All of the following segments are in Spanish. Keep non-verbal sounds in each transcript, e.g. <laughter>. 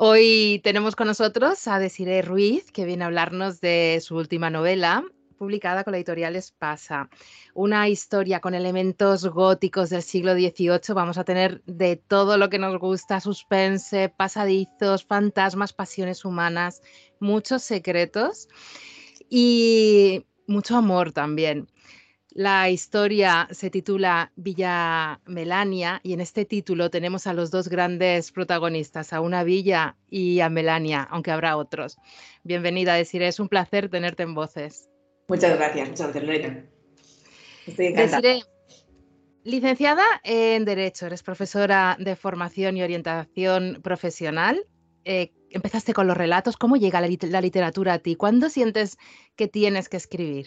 Hoy tenemos con nosotros a Desiree Ruiz, que viene a hablarnos de su última novela, publicada con la editorial Espasa. Una historia con elementos góticos del siglo XVIII. Vamos a tener de todo lo que nos gusta, suspense, pasadizos, fantasmas, pasiones humanas, muchos secretos y mucho amor también. La historia se titula Villa Melania y en este título tenemos a los dos grandes protagonistas, a una Villa y a Melania, aunque habrá otros. Bienvenida, Desiree, es un placer tenerte en Voces. Muchas gracias, muchas gracias, Lorena. Estoy encantada. Desiree, licenciada en Derecho, eres profesora de formación y orientación profesional. Eh, empezaste con los relatos. ¿Cómo llega la literatura a ti? ¿Cuándo sientes que tienes que escribir?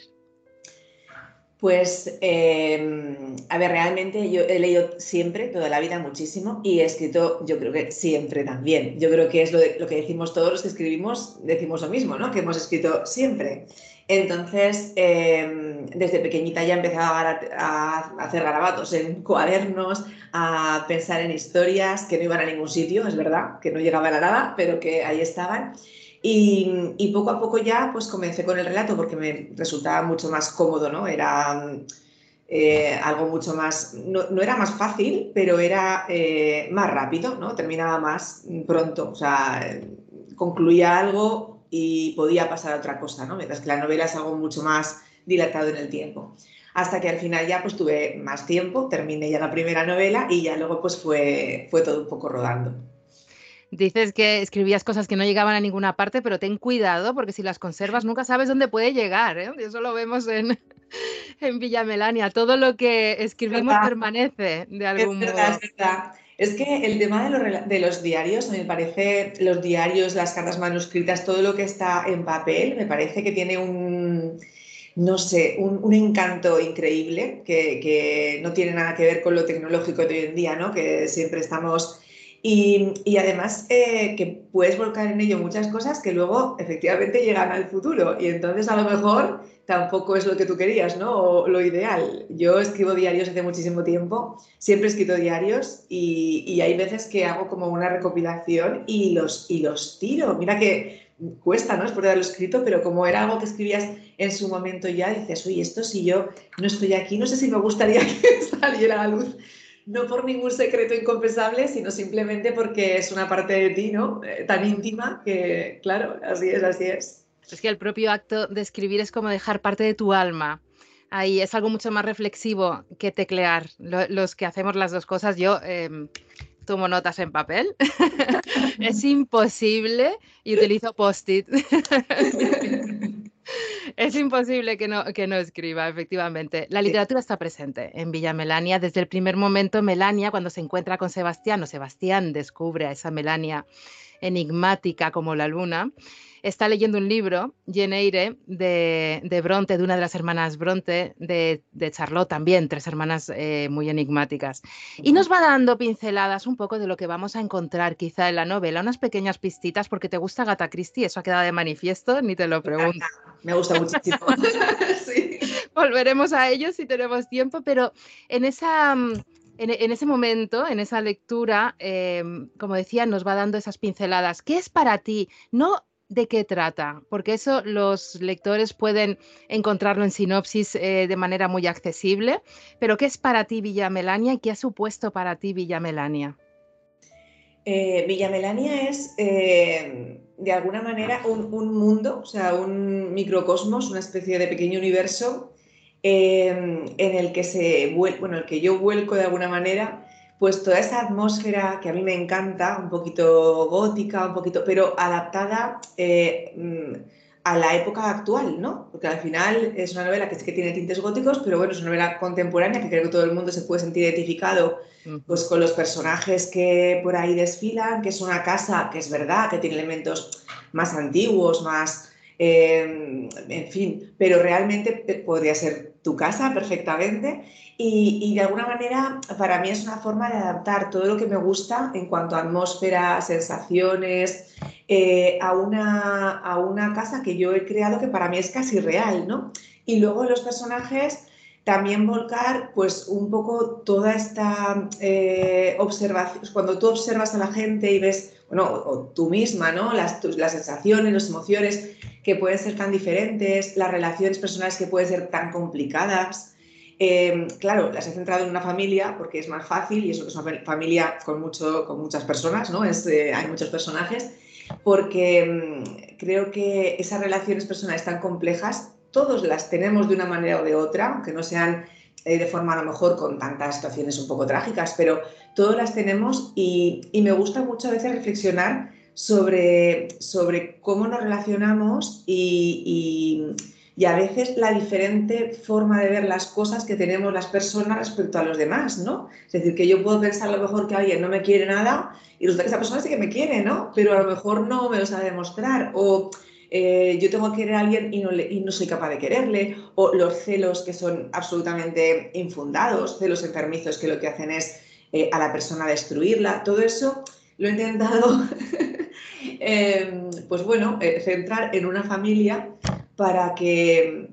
Pues, em, a ver, realmente yo he leído siempre, toda la vida, muchísimo y he escrito, yo creo que siempre también. Yo creo que es lo, lo, que decimos todos los que escribimos, decimos lo mismo, ¿no? Que hemos escrito siempre. Entonces, em, desde pequeñita ya empezaba a, a, hacer garabatos en cuadernos, a pensar en historias que no iban a ningún sitio, es verdad, que no llegaban a nada, pero que ahí estaban. Y, poco a poco ya pues comencé con el relato porque me resultaba mucho más cómodo, ¿no? Era eh, algo mucho más, no, era más fácil, pero era eh, más rápido, ¿no? Terminaba más pronto, o sea, concluía algo y podía pasar a otra cosa, ¿no? Mientras que la novela es algo mucho más dilatado en el tiempo. Hasta que al final ya pues tuve más tiempo, terminé ya la primera novela y ya luego pues fue, fue todo un poco rodando. Dices que escribías cosas que no llegaban a ninguna parte, pero ten cuidado porque si las conservas nunca sabes dónde puede llegar. ¿eh? Eso lo vemos en, <laughs> en Villa Melania. Todo lo que escribimos permanece de algún es modo. Es, verdad. es que el tema de los, de los diarios, me parece, los diarios, las cartas manuscritas, todo lo que está en papel, me parece que tiene un, no sé, un, un encanto increíble que, que, no tiene nada que ver con lo tecnológico de hoy en día, ¿no? Que siempre estamos y, además eh, que puedes volcar en ello muchas cosas que luego efectivamente llegan al futuro y entonces a lo mejor tampoco es lo que tú querías, ¿no? O lo ideal. Yo escribo diarios hace muchísimo tiempo, siempre he escrito diarios y, hay veces que hago como una recopilación y los, y los tiro. Mira que cuesta, ¿no? Después de haberlo escrito, pero como era algo que escribías en su momento ya, dices, oye, esto si yo no estoy aquí, no sé si me gustaría <laughs> que saliera a la luz no por ningún secreto inconfesable, sino simplemente porque es una parte de ti, ¿no? Eh, tan íntima que, claro, así es, así es. Es que el propio acto de escribir es como dejar parte de tu alma. Ahí es algo mucho más reflexivo que teclear. los que hacemos las dos cosas, yo em, tomo notas en papel. <laughs> es imposible y utilizo post-it. <laughs> Es imposible que no, que no escriba, efectivamente. La literatura está presente en Villa Melania. Desde el primer momento, Melania, cuando se encuentra con Sebastián, o Sebastián descubre a esa Melania enigmática como la luna, está leyendo un libro, Jeneire, de, de Bronte, de una de las hermanas Bronte, de, de Charlotte también, tres hermanas eh, muy enigmáticas. Y nos va dando pinceladas un poco de lo que vamos a encontrar quizá en la novela, unas pequeñas pistitas, porque te gusta Gata Christie, eso ha quedado de manifiesto, ni te lo pregunto. Me gusta muchísimo. <laughs> <laughs> sí. Volveremos a ello si tenemos tiempo, pero en esa mm, en, ese momento, en esa lectura, eh, como decía, nos va dando esas pinceladas. ¿Qué es para ti? No de qué trata, porque eso los lectores pueden encontrarlo en sinopsis eh, de manera muy accesible, pero ¿qué es para ti Villa Melania y qué ha supuesto para ti Villa Melania? Eh, Villa Melania es, eh, de alguna manera, un, un, mundo, o sea, un microcosmos, una especie de pequeño universo en el que se bueno, el que yo vuelco de alguna manera pues toda esa atmósfera que a mí me encanta, un poquito gótica, un poquito, pero adaptada eh, mm, a la época actual, ¿no? Porque al final es una novela que es que tiene tintes góticos, pero bueno, es una novela contemporánea que creo que todo el mundo se puede sentir identificado pues, con los personajes que por ahí desfilan, que es una casa que es verdad, que tiene elementos más antiguos, más, eh, en fin, pero realmente eh, podría ser tu casa perfectamente y, de alguna manera para mí es una forma de adaptar todo lo que me gusta en cuanto a atmósfera, sensaciones, eh, a, una, a una casa que yo he creado que para mí es casi real, ¿no? Y luego los personajes también volcar pues un poco toda esta eh, observación, cuando tú observas a la gente y ves, bueno, tú misma, ¿no? Las, las sensaciones, las emociones que pueden ser tan diferentes, las relaciones personales que pueden ser tan complicadas. Em, claro, las he centrado en una familia porque es más fácil y eso es una familia con, mucho, con muchas personas, ¿no? Es, eh, hay muchos personajes, porque mm, creo que esas relaciones personales tan complejas todos las tenemos de una manera o de otra, aunque no sean eh, de forma a lo mejor con tantas situaciones un poco trágicas, pero todas las tenemos y, me gusta mucho a veces reflexionar sobre, sobre cómo nos relacionamos y, a veces la diferente forma de ver las cosas que tenemos las personas respecto a los demás, ¿no? Es decir, que yo puedo pensar a lo mejor que alguien no me quiere nada y resulta que esa persona sí que me quiere, ¿no? Pero a lo mejor no me lo sabe demostrar o eh, yo tengo que querer a alguien y no, soy capaz de quererle, o los celos que son absolutamente infundados, celos enfermizos que lo que hacen es eh, a la persona destruirla, todo eso lo he intentado, <laughs> em, pues bueno, eh, centrar en una familia para que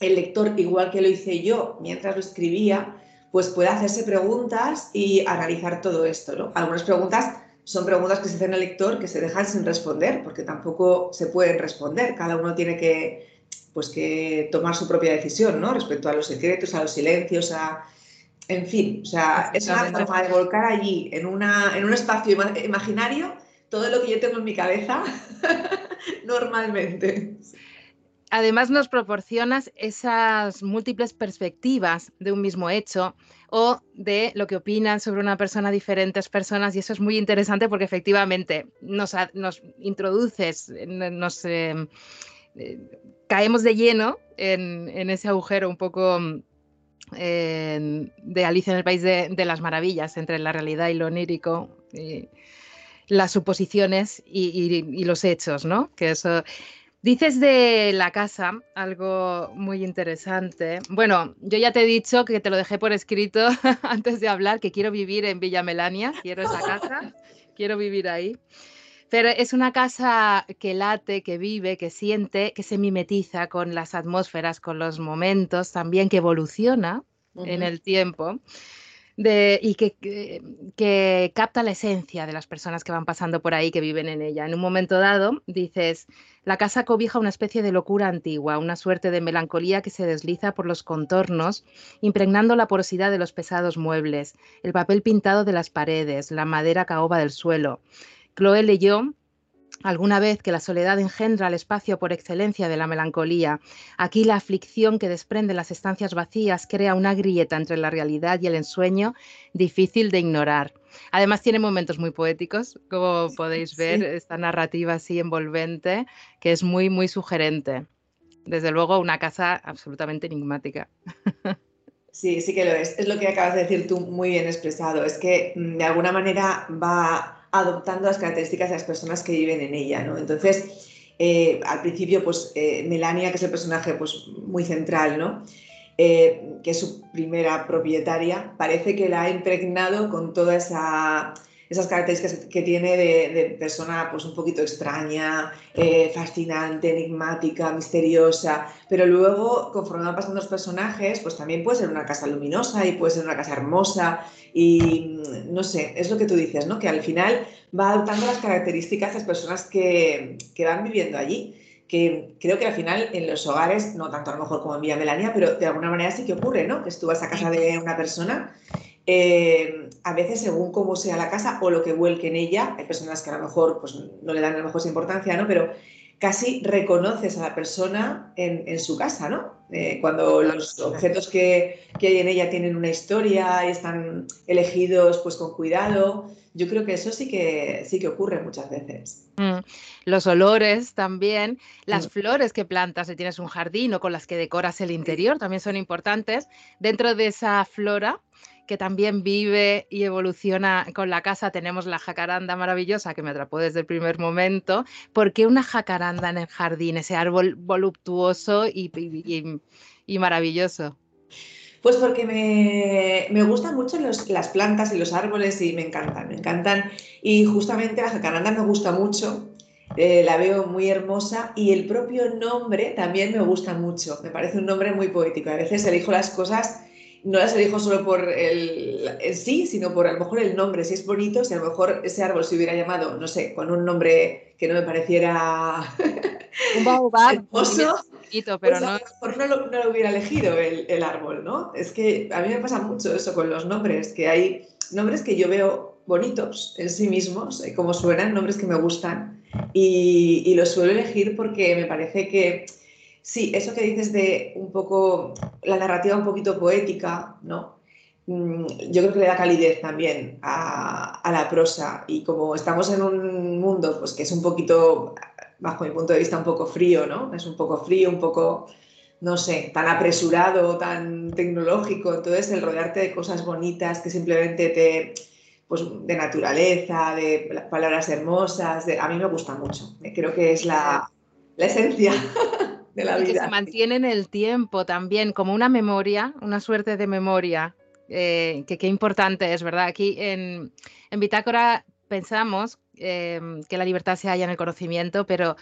el lector, igual que lo hice yo mientras lo escribía, pues pueda hacerse preguntas y analizar todo esto, ¿no? Algunas preguntas son preguntas que se hacen al lector que se dejan sin responder, porque tampoco se pueden responder. Cada uno tiene que, pues, que tomar su propia decisión, ¿no? Respecto a los secretos, a los silencios, a... En fin, o sea, es una forma de volcar allí, en, una, en un espacio imaginario, todo lo que yo tengo en mi cabeza <laughs> normalmente. Además nos proporcionas esas múltiples perspectivas de un mismo hecho o de lo que opinan sobre una persona diferentes personas y eso es muy interesante porque efectivamente nos, introduces, nos em, eh, caemos de lleno en, ese agujero un poco de Alicia en el País de, las Maravillas entre la realidad y lo onírico. las suposiciones y, y, los hechos, ¿no? Que eso Dices de la casa algo muy interesante. Bueno, yo ya te he dicho que te lo dejé por escrito <laughs> antes de hablar, que quiero vivir en Villa Melania, quiero esa casa, <laughs> quiero vivir ahí. Pero es una casa que late, que vive, que siente, que se mimetiza con las atmósferas, con los momentos, también que evoluciona en el tiempo y que, capta la esencia de las personas que van pasando por ahí, que viven en ella. En un momento dado, dices, la casa cobija una especie de locura antigua, una suerte de melancolía que se desliza por los contornos, impregnando la porosidad de los pesados muebles, el papel pintado de las paredes, la madera caoba del suelo. Chloe leyó alguna vez que la soledad engendra el espacio por excelencia de la melancolía. Aquí la aflicción que desprende las estancias vacías crea una grieta entre la realidad y el ensueño difícil de ignorar. Además tiene momentos muy poéticos, como podéis ver, esta narrativa así envolvente que es muy, muy sugerente. Desde luego, una casa absolutamente enigmática. <laughs> Sí, sí que lo es. Es lo que acabas de decir tú muy bien expresado. Es que mm, de alguna manera va adoptando las características de las personas que viven en ella, ¿no? Entonces, eh, al principio, pues eh, Melania, que es el personaje pues, muy central, ¿no? Eh, que es su primera propietaria, parece que la ha impregnado con toda esa esas características que tiene de, persona pues un poquito extraña, eh, fascinante, enigmática, misteriosa, pero luego conforme van pasando los personajes, pues también puede ser una casa luminosa y puede ser una casa hermosa y no sé, es lo que tú dices, ¿no? Que al final va adoptando las características de las personas que, que van viviendo allí que creo que al final en los hogares, no tanto a lo mejor como en Villa Melania, pero de alguna manera sí que ocurre, ¿no? Que tú vas a casa de una persona eh, a veces según cómo sea la casa o lo que vuelque en ella, hay personas que a lo mejor pues, no le dan a lo mejor esa importancia, ¿no? Pero casi reconoces a la persona en, su casa, ¿no? Eh, cuando los objetos que, hay en ella tienen una historia y están elegidos pues con cuidado. Yo creo que eso sí que, sí que ocurre muchas veces. Mm, los olores también, las flores que plantas si tienes un jardín o con las que decoras el interior también son importantes. Dentro de esa flora que también vive y evoluciona con la casa. Tenemos la jacaranda maravillosa que me atrapó desde el primer momento. ¿Por qué una jacaranda en el jardín, ese árbol voluptuoso y, maravilloso? Pues porque me, gustan mucho las plantas y los árboles y me encantan, me encantan. Y justamente la jacaranda me gusta mucho eh, la veo muy hermosa y el propio nombre también me gusta mucho, me parece un nombre muy poético. A veces elijo las cosas, no las elijo solo por el en sí, sino por a lo mejor el nombre, si es bonito, si a lo mejor ese árbol se hubiera llamado, no sé, con un nombre que no me pareciera un baobab hermoso, pero pues no... a lo mejor no lo, no lo hubiera elegido el, el árbol, ¿no? Es que a mí me pasa mucho eso con los nombres, que hay nombres que yo veo bonitos en sí mismos, eh, como suenan, nombres que me gustan y, y los suelo elegir porque me parece que, sí, eso que dices de un poco, la narrativa un poquito poética, ¿no? Mm, yo creo que le da calidez también a, la prosa y como estamos en un mundo pues que es un poquito, bajo mi punto de vista, un poco frío, ¿no? Es un poco frío, un poco, no sé, tan apresurado, tan tecnológico, entonces el rodearte de cosas bonitas que simplemente te, pues de naturaleza, de palabras hermosas, a mí me gusta mucho, creo que es la, la esencia. <laughs> De la y vida. que se mantiene en el tiempo también, como una memoria, una suerte de memoria eh, que qué importante es, ¿verdad? Aquí en, en Bitácora pensamos eh, que la libertad se halla en el conocimiento, pero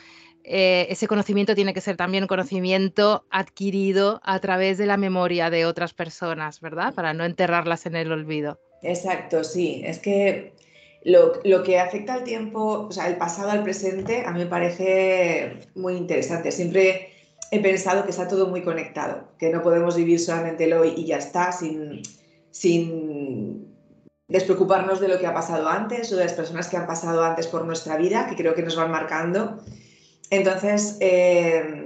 eh, ese conocimiento tiene que ser también un conocimiento adquirido a través de la memoria de otras personas, ¿verdad? Para no enterrarlas en el olvido. Exacto, sí. Es que lo, lo, que afecta al tiempo, o sea, el pasado al presente, a mí me parece muy interesante. Siempre he pensado que está todo muy conectado, que no podemos vivir solamente el hoy y ya está, sin, sin despreocuparnos de lo que ha pasado antes o de las personas que han pasado antes por nuestra vida, que creo que nos van marcando. Entonces, eh,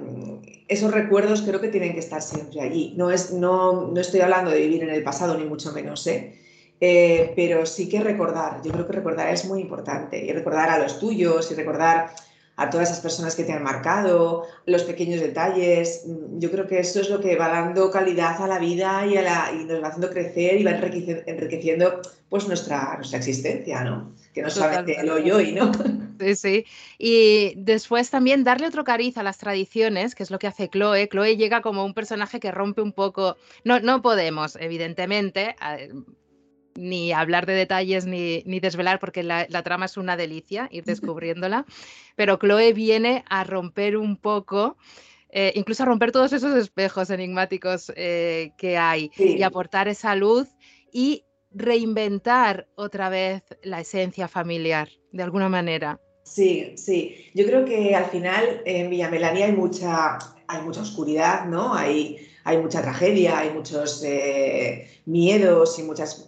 esos recuerdos creo que tienen que estar siempre allí. No, es, no, no estoy hablando de vivir en el pasado, ni mucho menos, ¿eh? Eh, pero sí que recordar. Yo creo que recordar es muy importante y recordar a los tuyos y recordar a todas esas personas que te han marcado, los pequeños detalles. Yo creo que eso es lo que va dando calidad a la vida y, a la, y nos va haciendo crecer y va enriqueciendo, enriqueciendo pues nuestra, nuestra existencia, ¿no? Que no solamente el hoy hoy, ¿no? <laughs> Sí, sí. Y después también darle otro cariz a las tradiciones, que es lo que hace Chloe. Chloe llega como un personaje que rompe un poco. No, no podemos, evidentemente, ni hablar de detalles ni, ni desvelar, porque la, la, trama es una delicia ir descubriéndola. Pero Chloe viene a romper un poco. Eh, incluso a romper todos esos espejos enigmáticos eh, que hay sí. y aportar esa luz y reinventar otra vez la esencia familiar, de alguna manera. Sí, sí. Yo creo que al final en Villa Melania hay mucha, hay mucha oscuridad, ¿no? Hay, hay mucha tragedia, hay muchos eh, miedos y muchos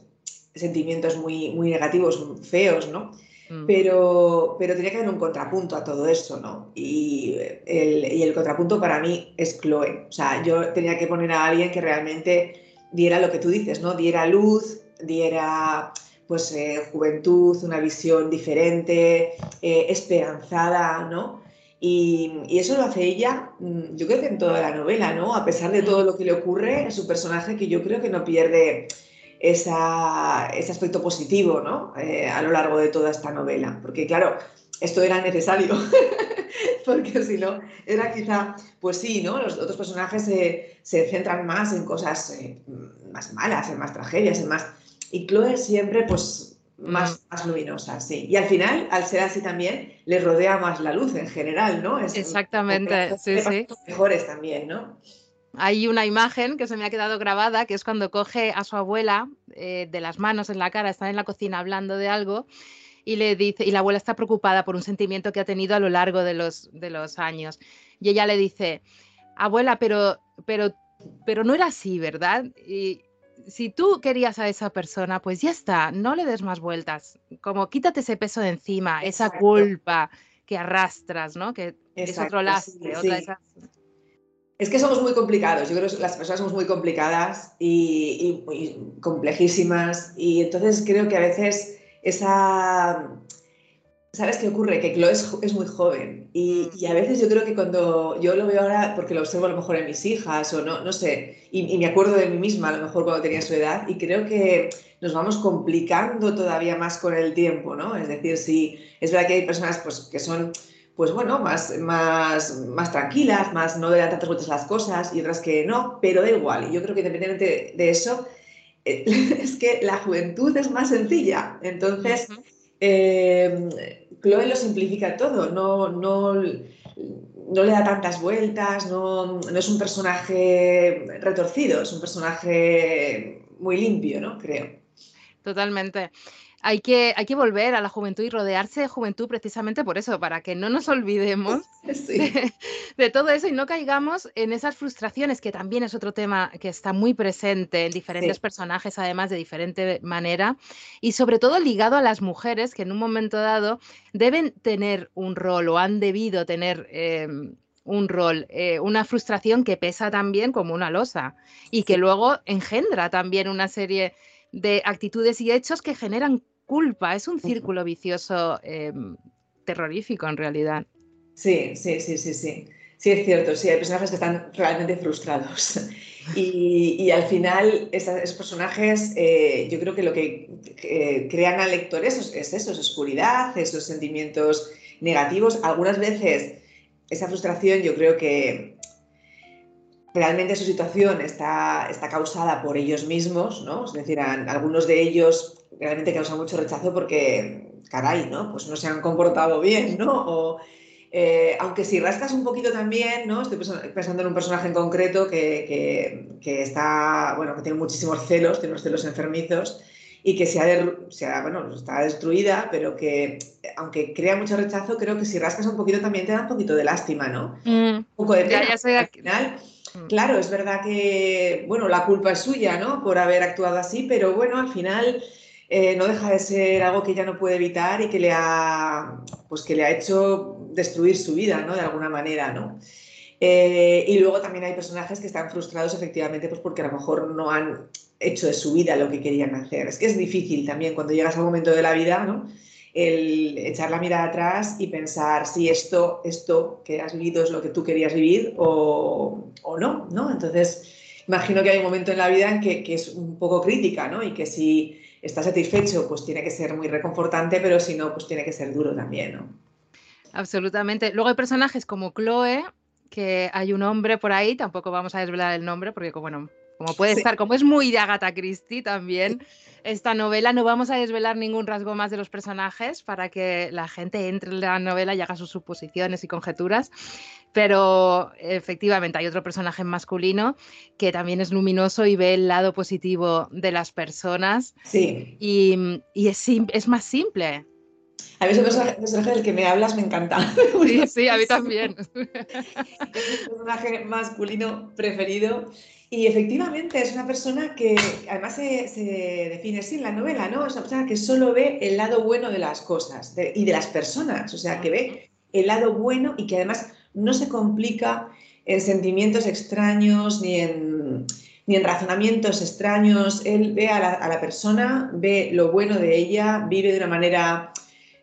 sentimientos muy, muy negativos, feos, ¿no? Mm. Pero, pero tenía que haber un contrapunto a todo eso, ¿no? Y el, y el contrapunto para mí es Chloe. O sea, yo tenía que poner a alguien que realmente diera lo que tú dices, ¿no? Diera luz, diera pues eh, juventud, una visión diferente, eh, esperanzada, ¿no? Y, y, eso lo hace ella, mm, yo creo que en toda la novela, ¿no? A pesar de todo lo que le ocurre, es un personaje que yo creo que no pierde esa, ese aspecto positivo, ¿no? Eh, a lo largo de toda esta novela. Porque, claro, esto era necesario, <laughs> porque si no, era quizá, pues sí, ¿no? Los otros personajes se, se centran más en cosas eh, más malas, en más tragedias, en más y Chloe siempre pues más, mm. más luminosa, sí. Y al final, al ser así también, le rodea más la luz en general, ¿no? Es, Exactamente, sí, sí. Mejores también, ¿no? Hay una imagen que se me ha quedado grabada, que es cuando coge a su abuela eh, de las manos en la cara, están en la cocina hablando de algo y le dice, y la abuela está preocupada por un sentimiento que ha tenido a lo largo de los, de los años. Y ella le dice, abuela, pero, pero, pero no era así, ¿verdad? Y, si tú querías a esa persona, pues ya está, no le des más vueltas. Como quítate ese peso de encima, Exacto. esa culpa que arrastras, ¿no? Que Exacto, es otro lastre, sí, sí. Esas... Es que somos muy complicados, yo creo que las personas somos muy complicadas y, y, y complejísimas y entonces creo que a veces esa ¿Sabes qué ocurre? Que Chloe es, es muy joven y, y, a veces yo creo que cuando yo lo veo ahora, porque lo observo a lo mejor en mis hijas o no, no sé, y, y, me acuerdo de mí misma a lo mejor cuando tenía su edad y creo que nos vamos complicando todavía más con el tiempo, ¿no? Es decir, si es verdad que hay personas pues, que son, pues bueno, más, más, más tranquilas, más no le dan tantas vueltas las cosas y otras que no, pero da igual. Y yo creo que independientemente de eso, <laughs> es que la juventud es más sencilla. Entonces... Uh -huh eh, Chloe lo simplifica todo, no, no, no le da tantas vueltas, no, no, es un personaje retorcido, es un personaje muy limpio, ¿no? Creo. Totalmente hay que, hay que volver a la juventud y rodearse de juventud precisamente por eso, para que no nos olvidemos <laughs> de, todo eso y no caigamos en esas frustraciones, que también es otro tema que está muy presente en diferentes personajes, además de diferente manera, y sobre todo ligado a las mujeres que en un momento dado deben tener un rol o han debido tener... Em, un rol, eh, una frustración que pesa también como una losa y que luego engendra también una serie de actitudes y hechos que generan culpa. Es un círculo vicioso em, terrorífico en realidad. Sí, sí, sí, sí, sí. Sí, es cierto, sí, hay personajes que están realmente frustrados. <laughs> Y, al final, esos personajes, eh, yo creo que lo que crean al lector es, es eso, es oscuridad, esos sentimientos negativos. Algunas veces esa frustración yo creo que realmente su situación está, está causada por ellos mismos, ¿no? Es decir, algunos de ellos realmente causan mucho rechazo porque, caray, ¿no? Pues no se han comportado bien, ¿no? O, eh, aunque si rascas un poquito también, ¿no? Estoy pensando en un personaje en concreto que, que, está, bueno, que tiene muchísimos celos, tiene unos celos enfermizos y que se ha, bueno, está destruida, pero que aunque crea mucho rechazo, creo que si rascas un poquito también te da un poquito de lástima, ¿no? Mm. Un poco de pena. al final, mm. claro, es verdad que, bueno, la culpa es suya, ¿no? Por haber actuado así, pero bueno, al final eh, no deja de ser algo que ella no puede evitar y que le ha, pues que le ha hecho destruir su vida, ¿no? De alguna manera, ¿no? Eh, y luego también hay personajes que están frustrados efectivamente pues porque a lo mejor no han hecho de su vida lo que querían hacer. Es que es difícil también cuando llegas a un momento de la vida, ¿no? El echar la mirada atrás y pensar si esto, esto que has vivido es lo que tú querías vivir o, o no, ¿no? Entonces, imagino que hay un momento en la vida en que, que, es un poco crítica, ¿no? Y que si estás satisfecho, pues tiene que ser muy reconfortante, pero si no, pues tiene que ser duro también, ¿no? Absolutamente. Luego hay personajes como Chloe, que hay un hombre por ahí, tampoco vamos a desvelar el nombre, porque bueno, como puede estar, como es muy de Agatha Christie también, esta novela, no vamos a desvelar ningún rasgo más de los personajes para que la gente entre en la novela y haga sus suposiciones y conjeturas. Pero efectivamente hay otro personaje masculino que también es luminoso y ve el lado positivo de las personas. Sí. Y, es, es más simple. A mí ese personaje, del que me hablas me encanta. <laughs> Sí, sí, a mí también. <laughs> Es mi personaje masculino preferido. Y efectivamente es una persona que además se, define así en la novela, ¿no? Es una persona que solo ve el lado bueno de las cosas y de las personas, o sea, que ve el lado bueno y que además no se complica en sentimientos extraños ni en, ni en razonamientos extraños. Él ve a la, persona, ve lo bueno de ella, vive de una manera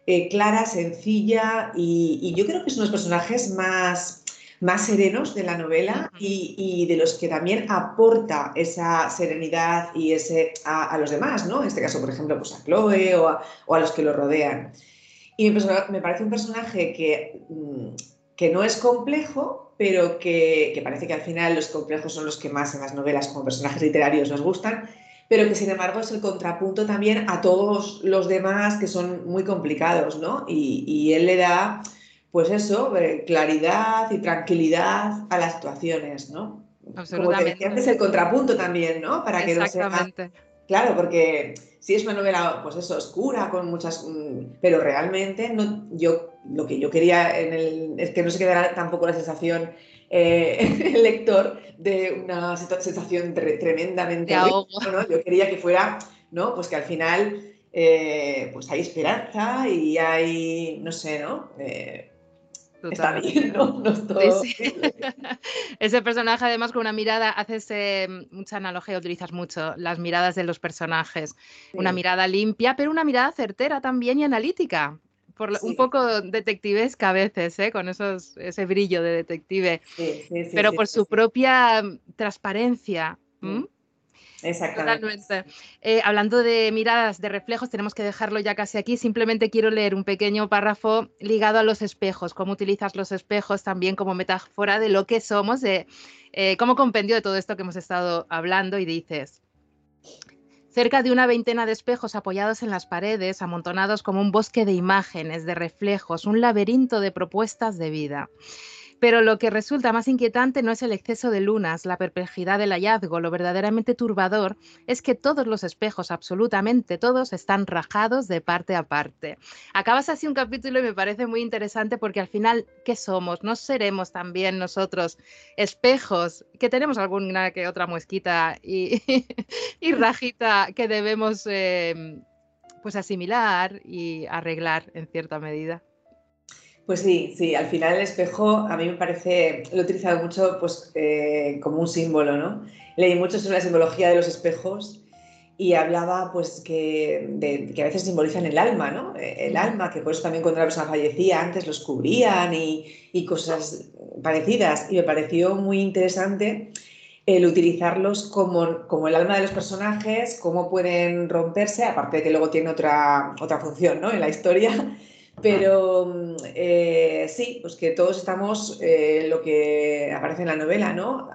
eh, clara, sencilla y, y, yo creo que es uno de los personajes más más serenos de la novela y, de los que también aporta esa serenidad y ese a, los demás, ¿no? En este caso, por ejemplo, pues a Chloe o a, los que lo rodean. Y me, parece un personaje que, mm, que no es complejo, pero que, parece que al final los complejos son los que más en las novelas como personajes literarios nos gustan, pero que sin embargo es el contrapunto también a todos los demás que son muy complicados, ¿no? Y, y él le da pues eso, eh, claridad y tranquilidad a las situaciones, ¿no? Absolutamente. Como te el contrapunto también, ¿no? Para que no sea... Claro, porque si es una novela, pues eso, oscura, con muchas... Mm, pero realmente no, yo, lo que yo quería en el, es que no se quedara tampoco la sensación eh, <laughs> el lector de una sensación tremendamente... ¿no? Yo quería que fuera, ¿no? Pues que al final... Eh, pues hay esperanza y hay, no sé, ¿no? Está bien, ¿no? <laughs> ese personaje, además, con una mirada, haces mucha analogía, utilizas mucho las miradas de los personajes. Una mirada limpia, pero una mirada certera también y analítica. Por, Un poco detectivesca a veces, ¿eh? con esos, ese brillo de detective, pero por su propia transparencia. Exactamente. Eh, hablando de miradas, de reflejos, tenemos que dejarlo ya casi aquí. Simplemente quiero leer un pequeño párrafo ligado a los espejos, cómo utilizas los espejos también como metáfora de lo que somos, de eh, cómo compendio de todo esto que hemos estado hablando y dices. cerca de una veintena de espejos apoyados en las paredes, amontonados como un bosque de imágenes, de reflejos, un laberinto de propuestas de vida. Pero lo que resulta más inquietante no es el exceso de lunas, la perplejidad del hallazgo, lo verdaderamente turbador es que todos los espejos, absolutamente todos, están rajados de parte a parte. Acabas así un capítulo y me parece muy interesante porque al final, ¿qué somos? ¿No seremos también nosotros espejos que tenemos alguna que otra muesquita y, <laughs> rajita que debemos em, pues asimilar y arreglar en cierta medida? Pues sí, sí, al final el espejo a mí me parece, lo he utilizado mucho pues, eh, como un símbolo, ¿no? Leí mucho sobre la simbología de los espejos y hablaba pues que, que a veces simbolizan el alma, ¿no? El alma, que por eso también cuando la persona fallecía antes los cubrían y, y cosas parecidas. Y me pareció muy interesante el utilizarlos como, como, el alma de los personajes, cómo pueden romperse, aparte de que luego tiene otra, otra función ¿no? en la historia, pero mm, eh, sí, pues que todos estamos eh, lo que aparece en la novela, ¿no?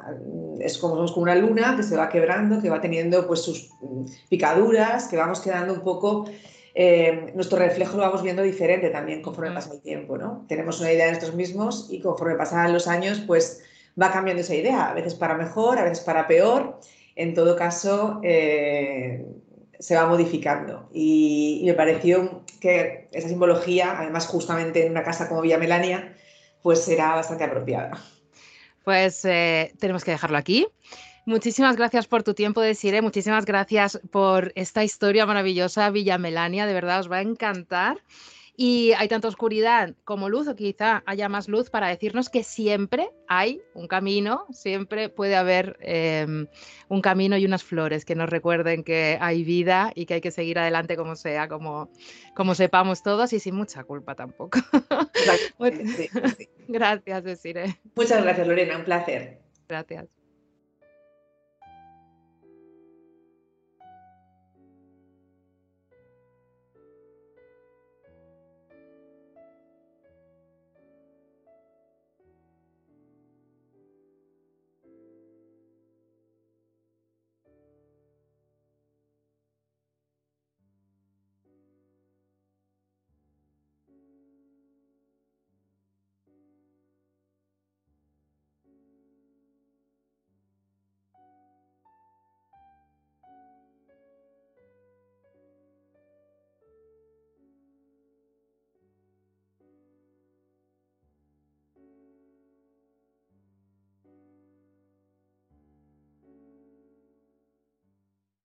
Es como somos como una luna que se va quebrando, que va teniendo pues sus mm, picaduras, que vamos quedando un poco, eh, nuestro reflejo lo vamos viendo diferente también conforme pasa el tiempo, ¿no? Tenemos una idea de nosotros mismos y conforme pasan los años, pues va cambiando esa idea, a veces para mejor, a veces para peor. En todo caso, se va modificando. Y, me pareció que esa simbología, además justamente en una casa como Villa Melania, pues era bastante apropiada. Pues eh, tenemos que dejarlo aquí. Muchísimas gracias por tu tiempo, Desire. Muchísimas gracias por esta historia maravillosa, Villa Melania. De verdad, os va a encantar y hay tanta oscuridad como luz, o quizá haya más luz para decirnos que siempre hay un camino, siempre puede haber em, un camino y unas flores que nos recuerden que hay vida y que hay que seguir adelante como sea, como, como sepamos todos y sin mucha culpa tampoco. <laughs> <laughs> Gracias, Desire. Muchas gracias, Lorena, un placer. Gracias.